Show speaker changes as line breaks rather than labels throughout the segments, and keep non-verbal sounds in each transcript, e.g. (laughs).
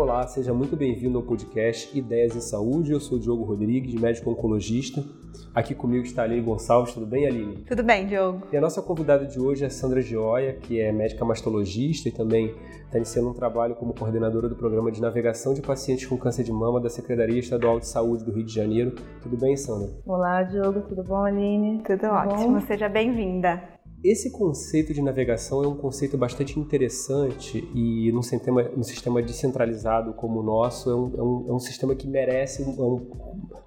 Olá, seja muito bem-vindo ao podcast Ideias em Saúde. Eu sou Diogo Rodrigues, médico oncologista. Aqui comigo está a Aline Gonçalves. Tudo bem, Aline?
Tudo bem, Diogo.
E a nossa convidada de hoje é Sandra Gioia, que é médica mastologista e também está iniciando um trabalho como coordenadora do programa de navegação de pacientes com câncer de mama da Secretaria Estadual de Saúde do Rio de Janeiro. Tudo bem, Sandra?
Olá, Diogo. Tudo bom, Aline?
Tudo, Tudo ótimo. Bom? Seja bem-vinda.
Esse conceito de navegação é um conceito bastante interessante e num sistema, num sistema descentralizado como o nosso é um, é um, é um sistema que merece é um,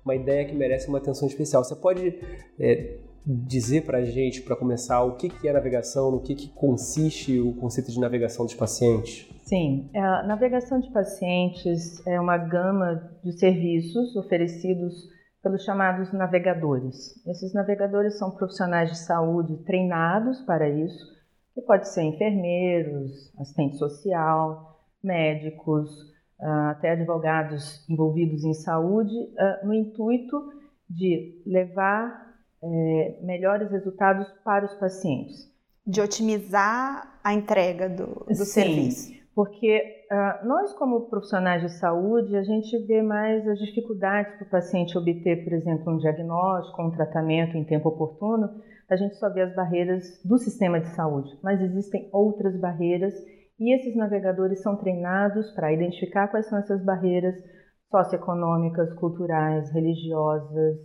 uma ideia que merece uma atenção especial. Você pode é, dizer para a gente, para começar, o que, que é navegação, no que, que consiste o conceito de navegação dos pacientes?
Sim, a navegação de pacientes é uma gama de serviços oferecidos pelos chamados navegadores. Esses navegadores são profissionais de saúde treinados para isso, que pode ser enfermeiros, assistente social, médicos, ah, até advogados envolvidos em saúde, ah, no intuito de levar eh, melhores resultados para os pacientes.
De otimizar a entrega do, do Sim, serviço.
Porque uh, nós, como profissionais de saúde, a gente vê mais as dificuldades para o paciente obter, por exemplo, um diagnóstico, um tratamento em tempo oportuno. A gente só vê as barreiras do sistema de saúde, mas existem outras barreiras e esses navegadores são treinados para identificar quais são essas barreiras socioeconômicas, culturais, religiosas,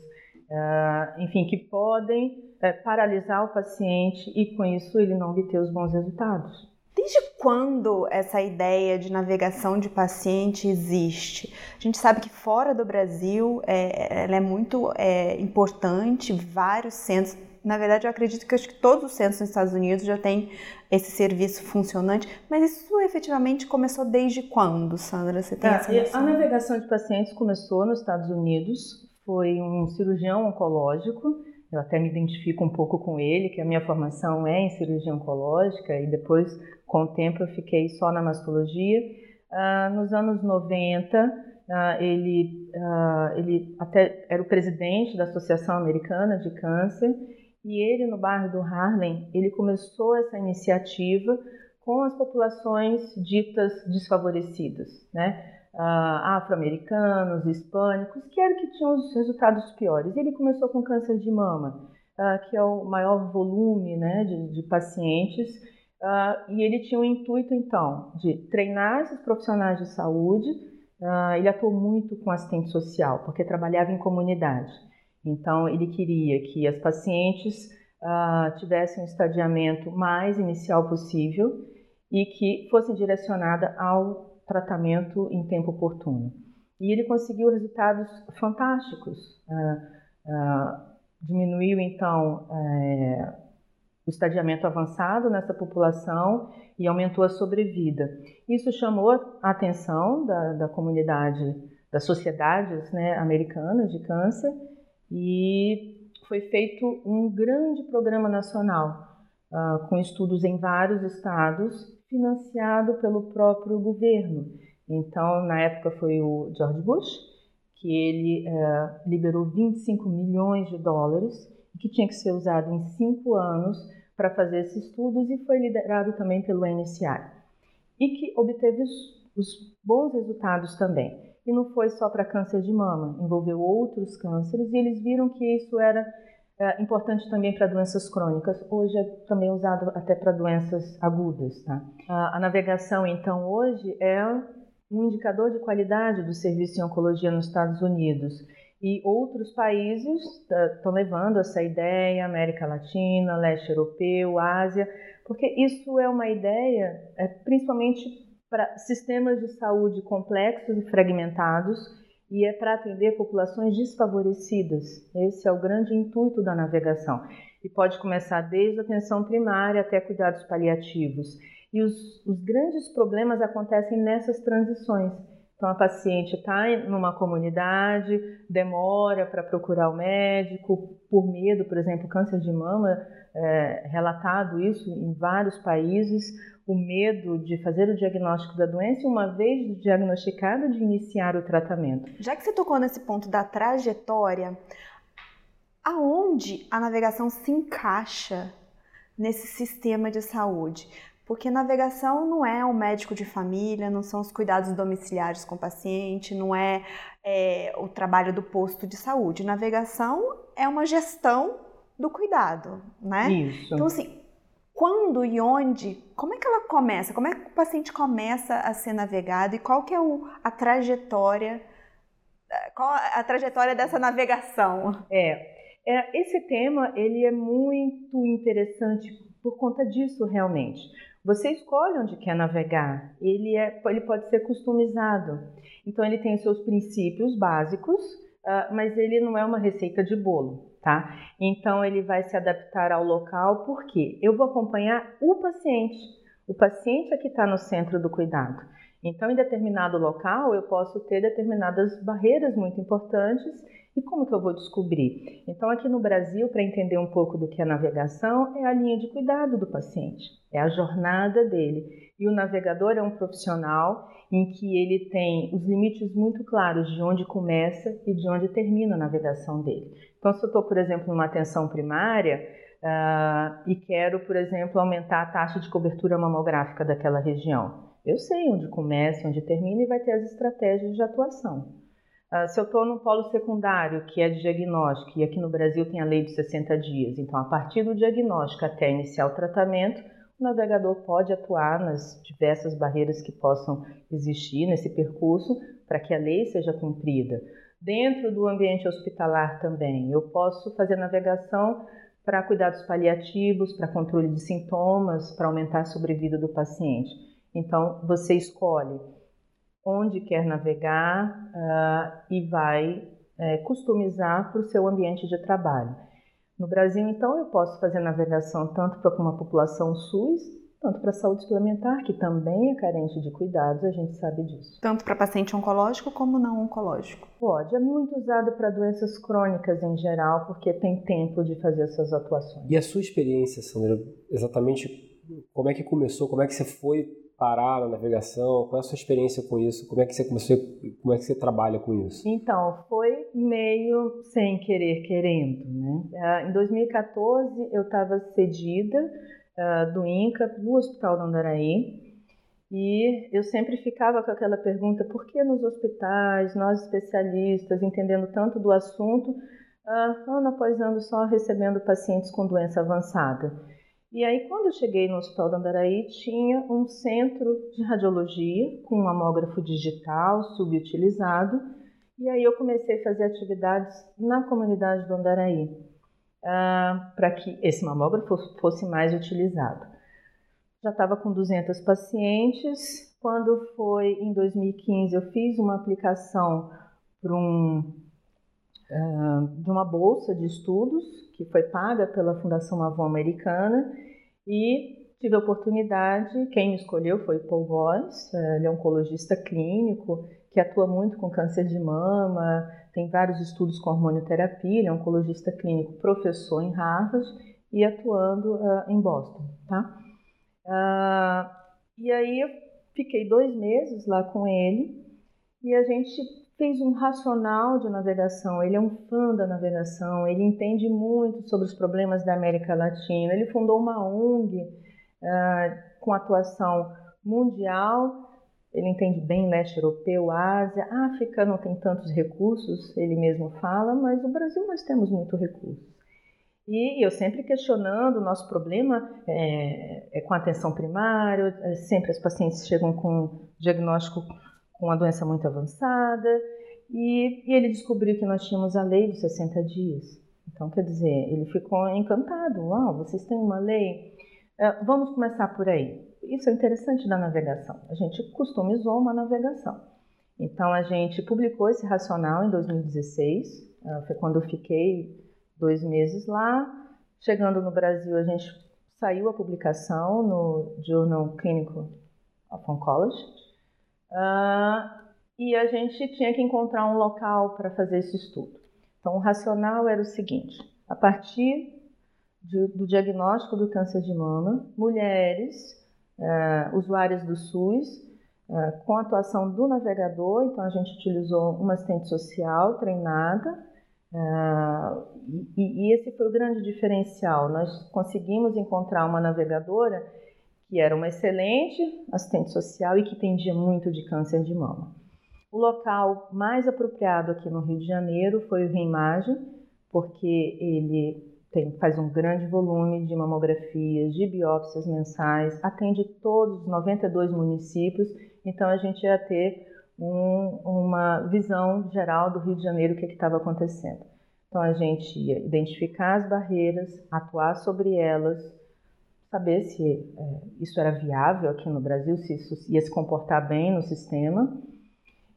uh, enfim, que podem uh, paralisar o paciente e, com isso, ele não obter os bons resultados.
Desde quando essa ideia de navegação de paciente existe? A gente sabe que fora do Brasil é, ela é muito é, importante, vários centros. Na verdade, eu acredito que, acho que todos os centros nos Estados Unidos já têm esse serviço funcionante, mas isso efetivamente começou desde quando, Sandra? Você tem é, essa
noção? A navegação de pacientes começou nos Estados Unidos, foi um cirurgião oncológico eu até me identifico um pouco com ele, que a minha formação é em cirurgia oncológica e depois, com o tempo, eu fiquei só na mastologia. Ah, nos anos 90, ah, ele, ah, ele até era o presidente da Associação Americana de Câncer e ele, no bairro do Harlem, ele começou essa iniciativa com as populações ditas desfavorecidas, né? uh, afro-americanos, hispânicos, que eram que tinham os resultados piores. Ele começou com câncer de mama, uh, que é o maior volume né, de, de pacientes, uh, e ele tinha o intuito, então, de treinar esses profissionais de saúde. ele atuou muito com assistente social, porque trabalhava em comunidade. Então, ele queria que as pacientes tivessem um estadiamento mais inicial possível e que fosse direcionada ao tratamento em tempo oportuno. E ele conseguiu resultados fantásticos. Uh, uh, diminuiu, então, uh, o estadiamento avançado nessa população e aumentou a sobrevida. Isso chamou a atenção da, da comunidade, das sociedades né, americanas de câncer e foi feito um grande programa nacional com estudos em vários estados financiado pelo próprio governo. Então, na época foi o George Bush, que ele é, liberou 25 milhões de dólares, que tinha que ser usado em cinco anos para fazer esses estudos, e foi liderado também pelo NCI, e que obteve os, os bons resultados também. E não foi só para câncer de mama, envolveu outros cânceres, e eles viram que isso era é importante também para doenças crônicas. Hoje é também usado até para doenças agudas. Tá? A, a, navegação, então, hoje é um indicador de qualidade do serviço em oncologia nos Estados Unidos. E outros países estão levando essa ideia, América Latina, leste europeu, Ásia, porque isso é uma ideia é, principalmente para sistemas de saúde complexos e fragmentados e é para atender populações desfavorecidas. Esse é o grande intuito da navegação. E pode começar desde a atenção primária até cuidados paliativos. E os, os grandes problemas acontecem nessas transições. Então, a paciente está numa comunidade, demora para procurar o médico, por medo, por exemplo, câncer de mama, é, relatado isso em vários países, o medo de fazer o diagnóstico da doença e, uma vez diagnosticada, de iniciar o tratamento.
Já que você tocou nesse ponto da trajetória, aonde a navegação se encaixa nesse sistema de saúde? Porque navegação não é o médico de família, não são os cuidados domiciliares com o paciente, não é, é o trabalho do posto de saúde. Navegação é uma gestão do cuidado, né?
Isso.
Então, assim, quando e onde, como é que ela começa? Como é que o paciente começa a ser navegado e qual que é o, a trajetória, qual a trajetória dessa navegação?
É, é, esse tema ele é muito interessante por conta disso realmente. Você escolhe onde quer navegar, ele, é, ele pode ser customizado. Então ele tem os seus princípios básicos, uh, mas ele não é uma receita de bolo tá? Então ele vai se adaptar ao local, porque eu vou acompanhar o paciente. O paciente é que está no centro do cuidado. Então, em determinado local, eu posso ter determinadas barreiras muito importantes. E como que eu vou descobrir? Então, aqui no Brasil, para entender um pouco do que é navegação, é a linha de cuidado do paciente, é a jornada dele. E o navegador é um profissional em que ele tem os limites muito claros de onde começa e de onde termina a navegação dele. Então, se eu estou, por exemplo, numa atenção primária uh, e quero, por exemplo, aumentar a taxa de cobertura mamográfica daquela região, eu sei onde começa, onde termina e vai ter as estratégias de atuação. Uh, se eu estou no polo secundário, que é de diagnóstico, e aqui no Brasil tem a lei de 60 dias, então a partir do diagnóstico até iniciar o tratamento, o navegador pode atuar nas diversas barreiras que possam existir nesse percurso para que a lei seja cumprida. Dentro do ambiente hospitalar também, eu posso fazer navegação para cuidados paliativos, para controle de sintomas, para aumentar a sobrevida do paciente. Então, você escolhe onde quer navegar uh, e vai uh, customizar para o seu ambiente de trabalho. No Brasil, então, eu posso fazer navegação tanto para uma população SUS tanto para a saúde suplementar, que também é carente de cuidados, a gente sabe disso.
Tanto para paciente oncológico como não oncológico?
Pode, é muito usado para doenças crônicas em geral, porque tem tempo de fazer essas atuações.
E a sua experiência, Sandra, exatamente como é que começou, como é que você foi parar na navegação? Qual é a sua experiência com isso? Como é que você começou? Como é que você trabalha com isso?
Então, foi meio sem querer querendo, né? Ah, em 2014 eu estava cedida uh, do INCA no Hospital do Andaraí. E eu sempre ficava com aquela pergunta: por que nos hospitais, nós especialistas, entendendo tanto do assunto, uh, ano após ano só recebendo pacientes com doença avançada? E aí, quando eu cheguei no Hospital do Andaraí, tinha um centro de radiologia com um mamógrafo digital subutilizado. E aí eu comecei a fazer atividades na comunidade do Andaraí uh, para que esse mamógrafo fosse mais utilizado. Já estava com 200 pacientes. Quando foi em 2015, eu fiz uma aplicação para um, de uma bolsa de estudos que foi paga pela Fundação Avon Americana e tive a oportunidade, quem me escolheu foi Paul Voss, ele é oncologista clínico que atua muito com câncer de mama, tem vários estudos com hormonioterapia, ele é oncologista clínico, professor em Harvard e atuando uh, em Boston, tá? Uh, e aí eu fiquei dois meses lá com ele e a gente fez um racional de navegação. Ele é um fã da navegação, ele entende muito sobre os problemas da América Latina. Ele fundou uma ONG uh, ah, com atuação mundial ele entende bem leste europeu, Ásia, África não tem tantos recursos, ele mesmo fala, mas no Brasil nós temos muito recurso. E eu sempre questionando, o nosso problema é, é com atenção primária, é, sempre as pacientes chegam com diagnóstico com uma doença muito avançada, e, e ele descobriu que nós tínhamos a lei dos 60 dias. Então, quer dizer, ele ficou encantado. Uau, vocês têm uma lei? Uh, vamos começar por aí isso é interessante da navegação. A gente customizou uma navegação. Então a gente publicou esse racional em 2016, ah, foi quando eu fiquei dois meses lá. Chegando no Brasil, a gente saiu a publicação no Journal Clinical of Oncology. Uh, e a gente tinha que encontrar um local para fazer esse estudo. Então, o racional era o seguinte: a partir de, do diagnóstico do câncer de mama, mulheres uh, usuárias do SUS, uh, com a atuação do navegador, então a gente utilizou uma assistente social treinada e, e, esse foi o grande diferencial. Nós conseguimos encontrar uma navegadora que era uma excelente assistente social e que tendia muito de câncer de mama. O local mais apropriado aqui no Rio de Janeiro foi o Reimagem, porque ele tem, faz um grande volume de mamografias, de biópsias mensais, atende todos os 92 municípios, então a gente ia ter um, uma visão geral do Rio de Janeiro, o que estava acontecendo. Então a gente ia identificar as barreiras, atuar sobre elas, saber se é, isso era viável aqui no Brasil, se isso ia se comportar bem no sistema.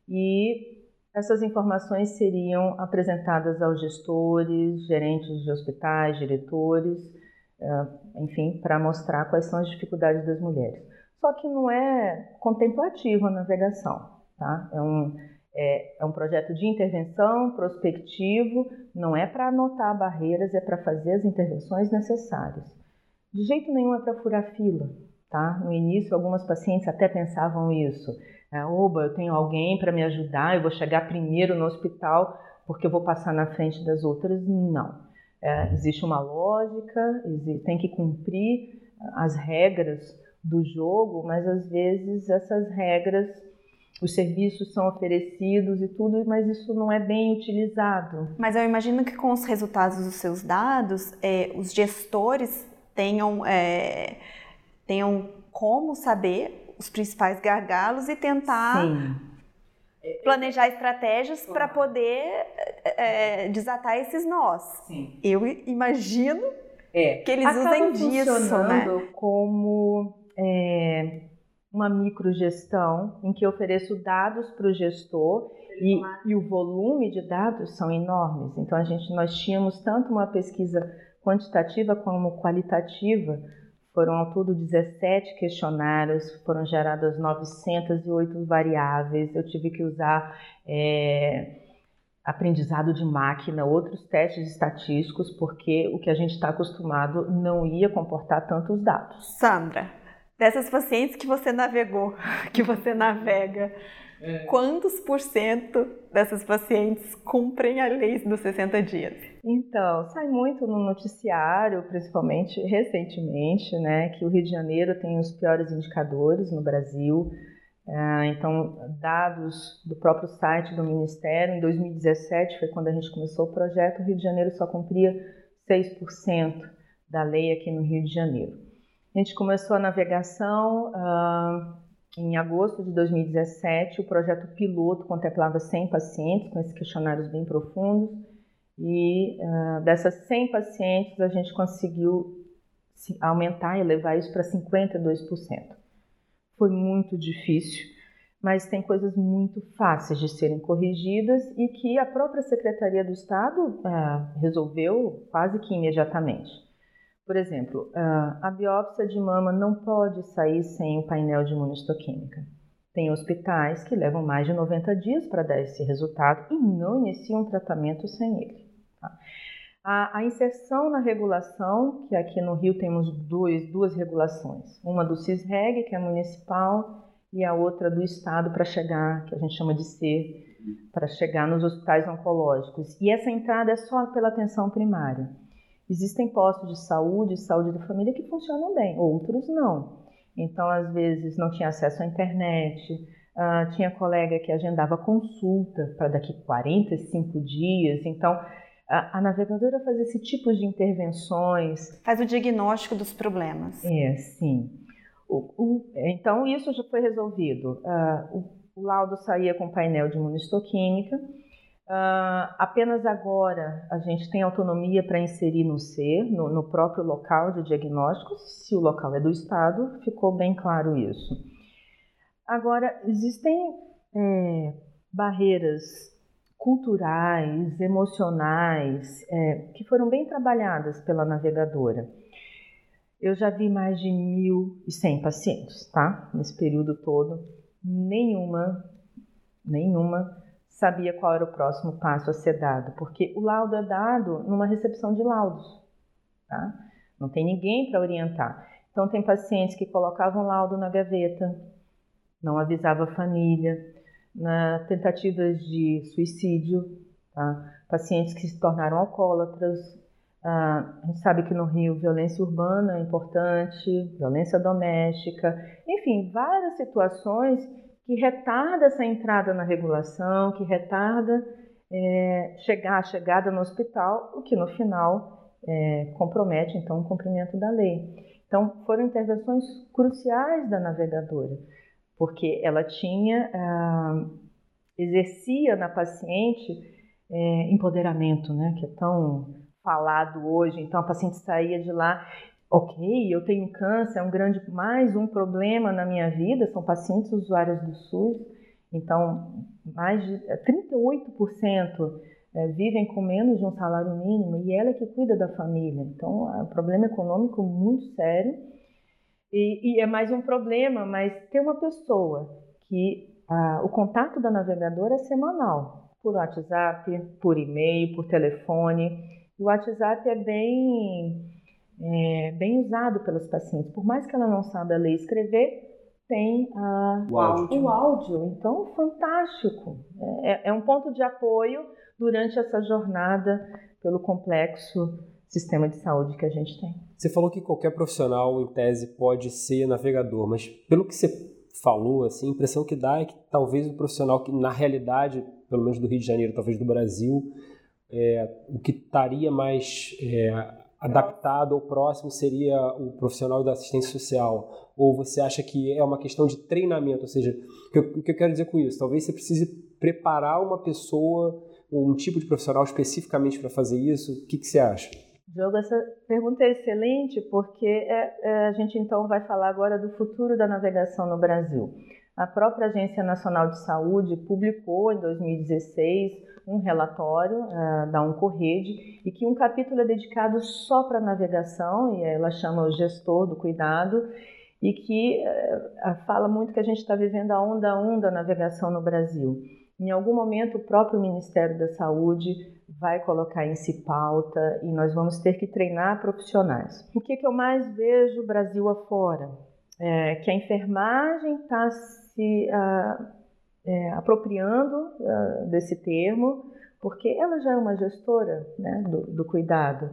E essas informações seriam apresentadas aos gestores, gerentes de hospitais, diretores, é, enfim, para mostrar quais são as dificuldades das mulheres. Só que não é contemplativo a navegação. Tá? É, um, é, é um projeto de intervenção prospectivo, não é para anotar barreiras, é para fazer as intervenções necessárias. De jeito nenhum é para furar fila. Tá? No início, algumas pacientes até pensavam isso. É, Oba, eu tenho alguém para me ajudar, eu vou chegar primeiro no hospital porque eu vou passar na frente das outras. Não. É, existe uma lógica, tem que cumprir as regras do jogo, mas às vezes essas regras os serviços são oferecidos e tudo, mas isso não é bem utilizado.
Mas eu imagino que com os resultados dos seus dados, é, os gestores tenham, é, tenham como saber os principais gargalos e tentar Sim. planejar estratégias para poder é, desatar esses nós. Sim. Eu imagino é. que eles Acaba usem disso, né?
como é, uma microgestão em que ofereço dados para o gestor e, e, o volume de dados são enormes. Então a gente nós tínhamos tanto uma pesquisa quantitativa como qualitativa. Foram ao todo 17 questionários, foram geradas 908 variáveis. Eu tive que usar é, aprendizado de máquina, outros testes estatísticos, porque o que a gente está acostumado não ia comportar tantos dados.
Sandra, dessas pacientes que você navegou, (laughs) que você navega, é. quantos por cento dessas pacientes cumprem a lei dos 60 dias?
Então, sai muito no noticiário, principalmente recentemente, né, que o Rio de Janeiro tem os piores indicadores no Brasil. É, então, dados do próprio site do Ministério, em 2017 foi quando a gente começou o projeto, o Rio de Janeiro só cumpria 6% da lei aqui no Rio de Janeiro. A gente começou a navegação uh, em agosto de 2017. O projeto piloto contemplava 100 pacientes com esses questionários bem profundos. E uh, dessas 100 pacientes, a gente conseguiu aumentar e levar isso para 52%. Foi muito difícil, mas tem coisas muito fáceis de serem corrigidas e que a própria Secretaria do Estado uh, resolveu quase que imediatamente. Por exemplo, a biópsia de mama não pode sair sem o painel de imunistoquímica. Tem hospitais que levam mais de 90 dias para dar esse resultado e não iniciam tratamento sem ele. Tá? A, a, inserção na regulação, que aqui no Rio temos dois, duas regulações, uma do CISREG, que é municipal, e a outra do Estado para chegar, que a gente chama de C, para chegar nos hospitais oncológicos. E essa entrada é só pela atenção primária. Existem postos de saúde, saúde da família que funcionam bem, outros não. Então, às vezes, não tinha acesso à internet, uh, tinha colega que agendava consulta para daqui 45 dias. Então, a, a, navegadora faz esse tipo de intervenções.
Faz o diagnóstico dos problemas.
É, sim. O, o, então, isso já foi resolvido. Uh, o, o laudo saía com painel de imunistoquímica. Uh, apenas agora a gente tem autonomia para inserir no C, no, no, próprio local de diagnóstico, se o local é do Estado, ficou bem claro isso. Agora, existem é, barreiras culturais, emocionais, é, que foram bem trabalhadas pela navegadora. Eu já vi mais de 1.100 pacientes, tá? Nesse período todo, nenhuma, nenhuma sabia qual era o próximo passo a ser dado, porque o laudo é dado numa recepção de laudos, tá? Não tem ninguém para orientar. Então tem pacientes que colocavam laudo na gaveta, não avisava a família, na tentativas de suicídio, Tá? Pacientes que se tornaram alcoólatras. Ah, a gente sabe que no Rio violência urbana é importante, violência doméstica, enfim, várias situações que retarda essa entrada na regulação, que retarda é, chegar, a chegada no hospital, o que no final é, compromete então o cumprimento da lei. Então foram intervenções cruciais da navegadora, porque ela tinha ah, exercia na paciente é, empoderamento, né, que é tão falado hoje. Então a paciente saía de lá, ok, eu tenho câncer, é um grande mais um problema na minha vida. São pacientes usuários do SUS, então mais de 38% é, vivem com menos de um salário mínimo e ela é que cuida da família. Então é um problema econômico muito sério. E, e é mais um problema, mas ter uma pessoa que ah, o contato da navegadora é semanal, por WhatsApp, por e-mail, por telefone. o WhatsApp é bem, é, bem usado pelos pacientes. Por mais que ela não saiba ler e escrever, tem ah,
o, áudio.
o áudio. Então, fantástico. É, é um ponto de apoio durante essa jornada pelo complexo sistema de saúde que a gente tem.
Você falou que qualquer profissional, em tese, pode ser navegador, mas pelo que você falou, assim, a impressão que dá é que talvez o profissional que, na realidade, pelo menos do Rio de Janeiro, talvez do Brasil, é, o que estaria mais é, adaptado ou próximo seria o profissional da assistência social? Ou você acha que é uma questão de treinamento? Ou seja, o que eu, quero dizer com isso? Talvez você precise preparar uma pessoa, um tipo de profissional especificamente para fazer isso. O que, que você acha?
Diogo, essa pergunta é excelente porque é, é, a gente então vai falar agora do futuro da navegação no Brasil. A própria Agência Nacional de Saúde publicou em 2016 um relatório uh, da Uncorrede e que um capítulo é dedicado só para navegação e ela chama o gestor do cuidado e que uh, fala muito que a gente está vivendo a onda 1 da navegação no Brasil. Em algum momento o próprio Ministério da Saúde vai colocar em pauta e nós vamos ter que treinar profissionais. O que, que eu mais vejo Brasil afora? É que a enfermagem está se uh, é, apropriando uh, desse termo, porque ela já é uma gestora né, do, do, cuidado,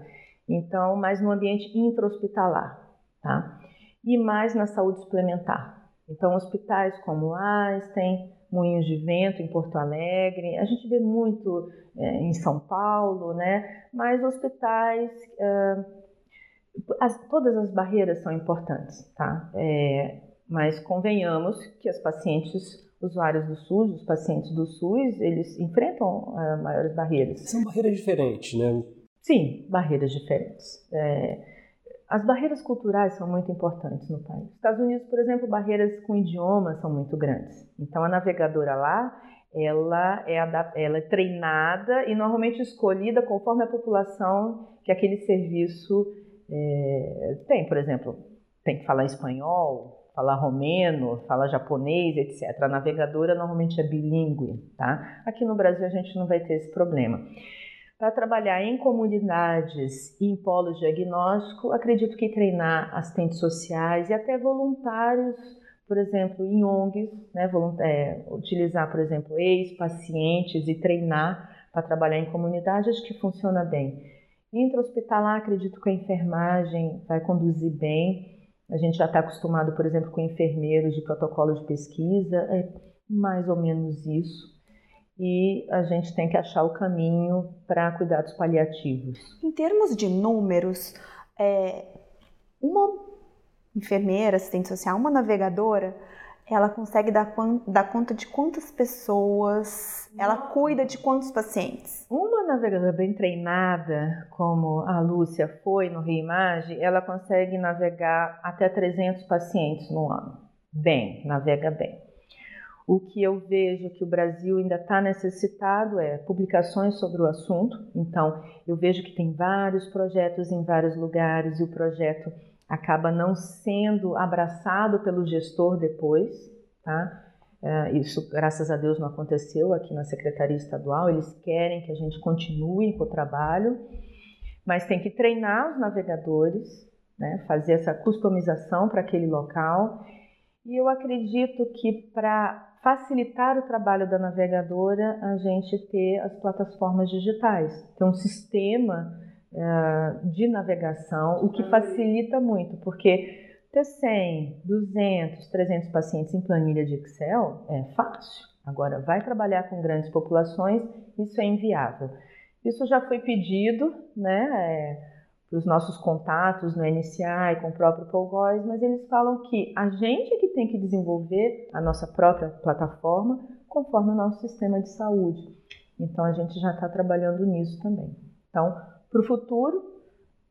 então, mais no ambiente intra-hospitalar, tá? E mais na saúde suplementar. Então, hospitais como Einstein, Moinhos de Vento em Porto Alegre, a gente vê muito é, em São Paulo, né? Mas hospitais, é, as, todas as barreiras são importantes, tá? É, mas convenhamos que as pacientes usuários do SUS, os pacientes do SUS, eles enfrentam uh, maiores barreiras.
São barreiras diferentes, né?
Sim, barreiras diferentes. É, as barreiras culturais são muito importantes no país. Nos Estados Unidos, por exemplo, barreiras com idiomas são muito grandes. Então, a navegadora lá, ela é, ela é treinada e normalmente escolhida conforme a população que aquele serviço é, tem. Por exemplo, tem que falar espanhol, falar romeno, falar japonês, etc. A navegadora normalmente é bilíngue, tá? Aqui no Brasil a gente não vai ter esse problema. Para trabalhar em comunidades e em polos diagnóstico, acredito que treinar assistentes sociais e até voluntários, por exemplo, em ONGs, né, é, utilizar, por exemplo, ex-pacientes e treinar para trabalhar em comunidade, acho que funciona bem. Intra-hospitalar, acredito que a enfermagem vai conduzir bem. A gente já está acostumado, por exemplo, com enfermeiros de protocolo de pesquisa, é mais ou menos isso e a gente tem que achar o caminho para cuidados paliativos.
Em termos de números, é, uma enfermeira, assistente social, uma navegadora, ela consegue dar, dar, conta de quantas pessoas, ela cuida de quantos pacientes?
Uma navegadora bem treinada, como a Lúcia foi no Reimage, ela consegue navegar até 300 pacientes no ano. Bem, navega bem. O que eu vejo que o Brasil ainda está necessitado é publicações sobre o assunto. Então, eu vejo que tem vários projetos em vários lugares e o projeto acaba não sendo abraçado pelo gestor depois, tá? É, isso, graças a Deus, não aconteceu aqui na Secretaria Estadual. Eles querem que a gente continue com o trabalho, mas tem que treinar os navegadores, né? fazer essa customização para aquele local. E eu acredito que para facilitar o trabalho da navegadora a gente ter as plataformas digitais, ter um sistema de navegação, o que facilita muito, porque ter 100, 200, 300 pacientes em planilha de Excel é fácil. Agora, vai trabalhar com grandes populações, isso é inviável. Isso já foi pedido, né? É, para os nossos contatos no NCI com o próprio Paul Góes, mas eles falam que a gente é que tem que desenvolver a nossa própria plataforma conforme o nosso sistema de saúde. Então a gente já está trabalhando nisso também. Então, para o futuro,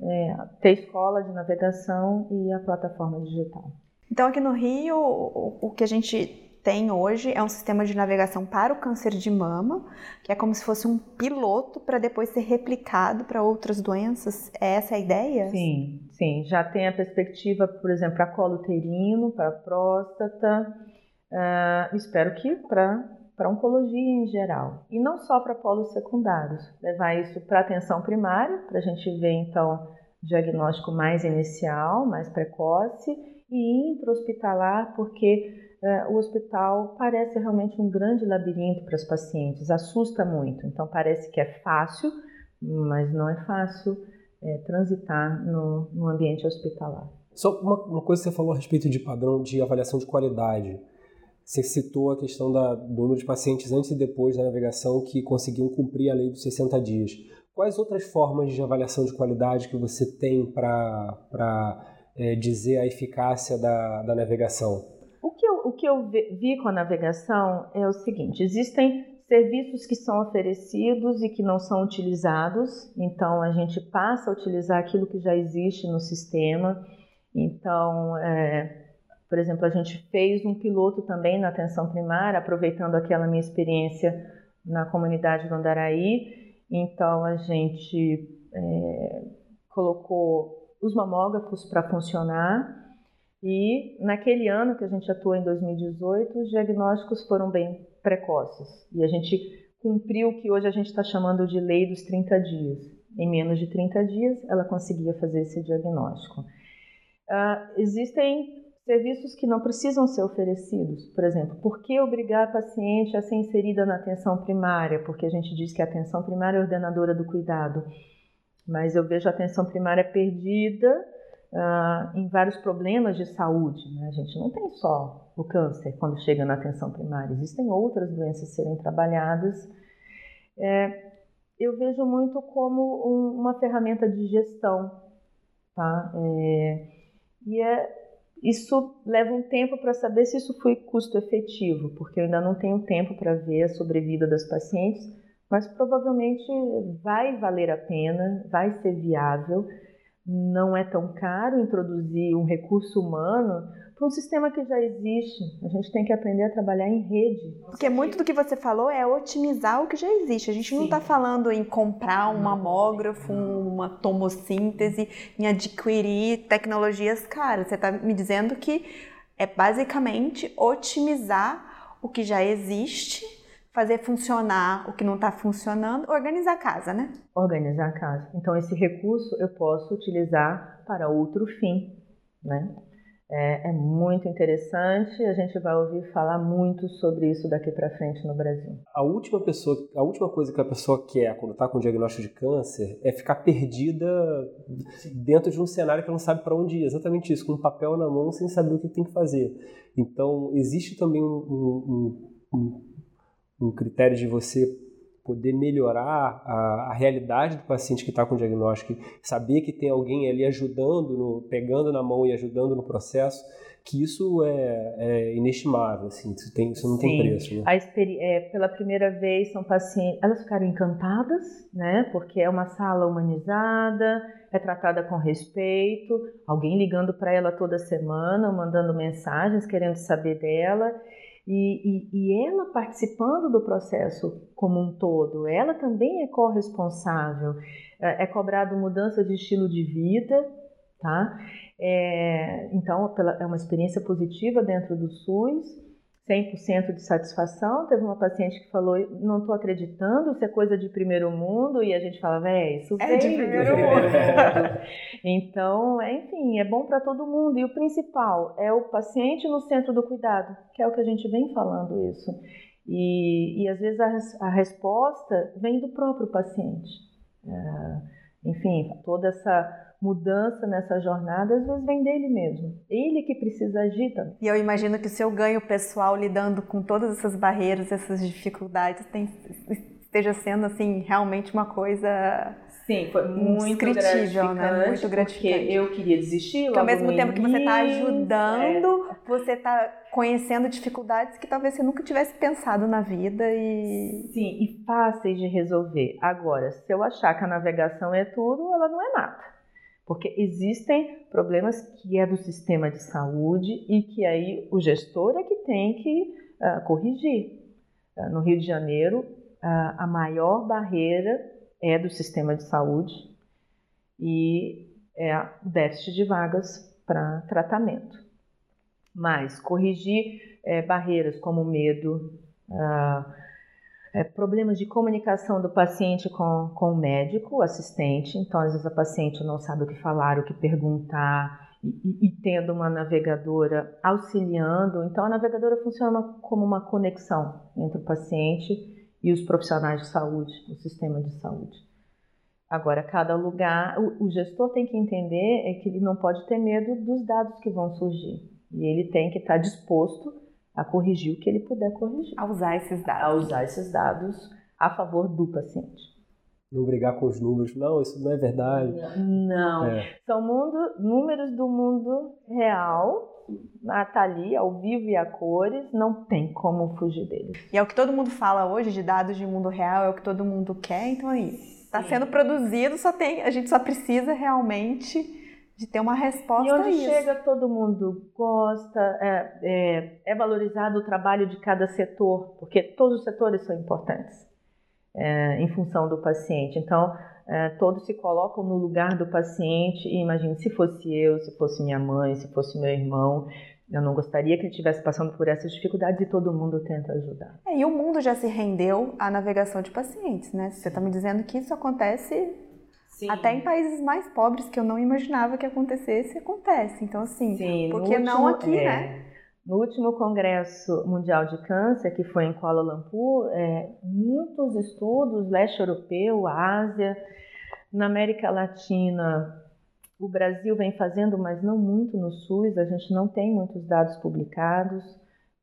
é, ter escola de navegação e a plataforma digital.
Então aqui no Rio, o, que a gente tem hoje é um sistema de navegação para o câncer de mama, que é como se fosse um piloto para depois ser replicado para outras doenças. É essa a ideia?
Sim, sim. Já tem a perspectiva, por exemplo, para colo uterino, para próstata. Uh, espero que para para oncologia em geral. E não só para polos secundários. Levar isso para atenção primária, para a gente ver então diagnóstico mais inicial, mais precoce, e intra-hospitalar, porque é, o hospital parece realmente um grande labirinto para os pacientes, assusta muito. Então, parece que é fácil, mas não é fácil é, transitar no, no, ambiente hospitalar.
Só uma, uma, coisa que você falou a respeito de padrão de avaliação de qualidade. Você citou a questão da, do número de pacientes antes e depois da navegação que conseguiam cumprir a lei dos 60 dias. Quais outras formas de avaliação de qualidade que você tem para é, dizer a eficácia da, da navegação?
o que eu vi com a navegação é o seguinte: existem serviços que são oferecidos e que não são utilizados, então a gente passa a utilizar aquilo que já existe no sistema. Então, é, por exemplo, a gente fez um piloto também na atenção primária, aproveitando aquela minha experiência na comunidade do Andaraí. Então, a gente é, colocou os mamógrafos para funcionar e naquele ano que a gente atuou em 2018, os diagnósticos foram bem precoces. E a gente cumpriu o que hoje a gente está chamando de lei dos 30 dias. Em menos de 30 dias, ela conseguia fazer esse diagnóstico. Uh, existem serviços que não precisam ser oferecidos. Por exemplo, por que obrigar a paciente a ser inserida na atenção primária? Porque a gente diz que a atenção primária é ordenadora do cuidado. Mas eu vejo a atenção primária perdida uh, em vários problemas de saúde. Né? A gente não tem só o câncer quando chega na atenção primária, existem outras doenças serem trabalhadas. É, eu vejo muito como um, uma ferramenta de gestão, tá? É, e é, isso leva um tempo para saber se isso foi custo efetivo, porque eu ainda não tenho tempo para ver a sobrevida das pacientes, mas provavelmente vai valer a pena, vai ser viável não é tão caro introduzir um recurso humano para um sistema que já existe. A gente tem que aprender a trabalhar em rede.
Porque muito do que você falou é otimizar o que já existe. A gente Sim. não está falando em comprar um mamógrafo, uma tomossíntese, em adquirir tecnologias caras. Você está me dizendo que é basicamente otimizar o que já existe fazer funcionar o que não está funcionando, organizar a casa, né?
Organizar a casa. Então, esse recurso eu posso utilizar para outro fim, né? É, é, muito interessante, a gente vai ouvir falar muito sobre isso daqui para frente no Brasil.
A última pessoa, a última coisa que a pessoa quer quando está com diagnóstico de câncer é ficar perdida dentro de um cenário que ela não sabe para onde ir. Exatamente isso, com um papel na mão sem saber o que tem que fazer. Então existe também um, um, um um critério de você poder melhorar a, a realidade do paciente que está com diagnóstico, saber que tem alguém ali ajudando, no, pegando na mão e ajudando no processo, que isso é, é inestimável, assim, isso, tem, isso não Sim. tem preço. Né?
A é, pela primeira vez são pacientes, elas ficaram encantadas, né, porque é uma sala humanizada, é tratada com respeito, alguém ligando para ela toda semana, mandando mensagens, querendo saber dela, e, e, e, ela participando do processo como um todo, ela também é corresponsável. É, é cobrado mudança de estilo de vida, tá? É, então, pela, é uma experiência positiva dentro do SUS. 100% de satisfação. Teve uma paciente que falou: não estou acreditando, isso é coisa de primeiro mundo. E a gente falava: é, isso é de primeiro (laughs) mundo. então, enfim, é bom para todo mundo. E o principal é o paciente no centro do cuidado, que é o que a gente vem falando isso. E, e às vezes a, a resposta vem do próprio paciente. É, enfim, toda essa mudança nessa jornada, às vezes vem dele mesmo. Ele que precisa agir também.
E eu imagino que o seu ganho pessoal lidando com todas essas barreiras, essas dificuldades, tem, esteja sendo assim realmente uma coisa
Sim, foi muito gratificante, né? Muito gratificante. Porque eu queria desistir. Porque
ao mesmo tempo que você está ajudando, é. você está conhecendo dificuldades que talvez você nunca tivesse pensado na vida e.
Sim, e fáceis de resolver. Agora, se eu achar que a navegação é tudo, ela não é nada. Porque existem problemas que é do sistema de saúde e que aí o gestor é que tem que uh, corrigir. Uh, no Rio de Janeiro, uh, a maior barreira é do sistema de saúde e é o déficit de vagas para tratamento. Mas corrigir é, barreiras como medo, é, problemas de comunicação do paciente com, com o médico, o assistente. Então, às vezes, a paciente não sabe o que falar, o que perguntar, e, e, tendo uma navegadora auxiliando. Então, a navegadora funciona como uma conexão entre o paciente e os profissionais de saúde, o sistema de saúde. Agora, cada lugar, o, o gestor tem que entender é que ele não pode ter medo dos dados que vão surgir. E ele tem que estar disposto a corrigir o que ele puder corrigir.
A usar esses dados.
A usar esses dados a favor do paciente.
Não brigar com os números, não, isso não é verdade.
Não, é. são mundo, números do mundo real, está ali, ao vivo e a cores, não tem como fugir deles.
E é o que todo mundo fala hoje de dados de mundo real, é o que todo mundo quer, então é isso. Está sendo produzido, só tem, a gente só precisa realmente de ter uma resposta
e onde
a isso.
chega todo mundo gosta, é, é, é, valorizado o trabalho de cada setor, porque todos os setores são importantes é, em função do paciente. Então, é, todos se colocam no lugar do paciente e imagine se fosse eu, se fosse minha mãe, se fosse meu irmão, eu não gostaria que ele estivesse passando por essas dificuldades e todo mundo tenta ajudar.
É, e o mundo já se rendeu à navegação de pacientes, né? Você está me dizendo que isso acontece Sim. Até em países mais pobres que eu não imaginava que acontecesse, acontece. Então, assim, Sim, por que último, não aqui, é, né?
No último Congresso Mundial de Câncer, que foi em Kuala Lumpur, é, muitos estudos, leste europeu, Ásia, na América Latina, o Brasil vem fazendo, mas não muito no SUS, a gente não tem muitos dados publicados.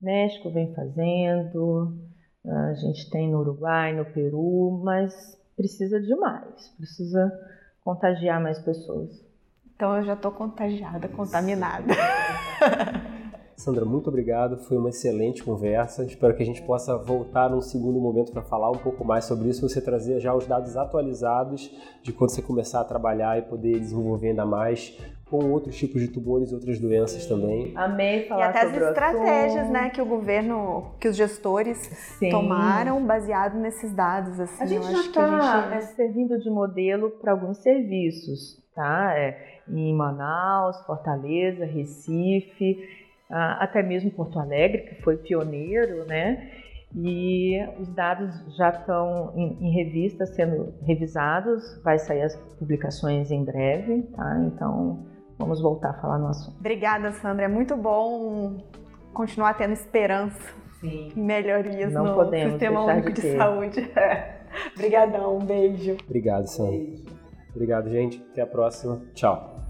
México vem fazendo, a gente tem no Uruguai, no Peru, mas precisa de mais, precisa contagiar mais pessoas.
Então eu já estou contagiada, contaminada. (laughs)
Sandra, muito obrigado. Foi uma excelente conversa. Espero que a gente possa voltar num segundo momento para falar um pouco mais sobre isso. Você trazer já os dados atualizados de quando você começar a trabalhar e poder desenvolver ainda mais com outros tipos de tumores e outras doenças Sim. também.
Amei falar
sobre
E até
as estratégias, né, que o governo, que os gestores Sim. tomaram baseado nesses dados. Assim,
a gente já está gente... É, servindo de modelo para alguns serviços, tá? É, em Manaus, Fortaleza, Recife, até mesmo Porto Alegre, que foi pioneiro, né? E os dados já estão em, em revista sendo revisados, vai sair as publicações em breve, tá? Então vamos voltar a falar no assunto.
Obrigada, Sandra. É muito bom continuar tendo esperança Sim. melhorias Não no Sistema Único de, de Saúde. (laughs) Obrigadão, um beijo.
Obrigado, Sandra. Beijo. Obrigado, gente. Até a próxima. Tchau.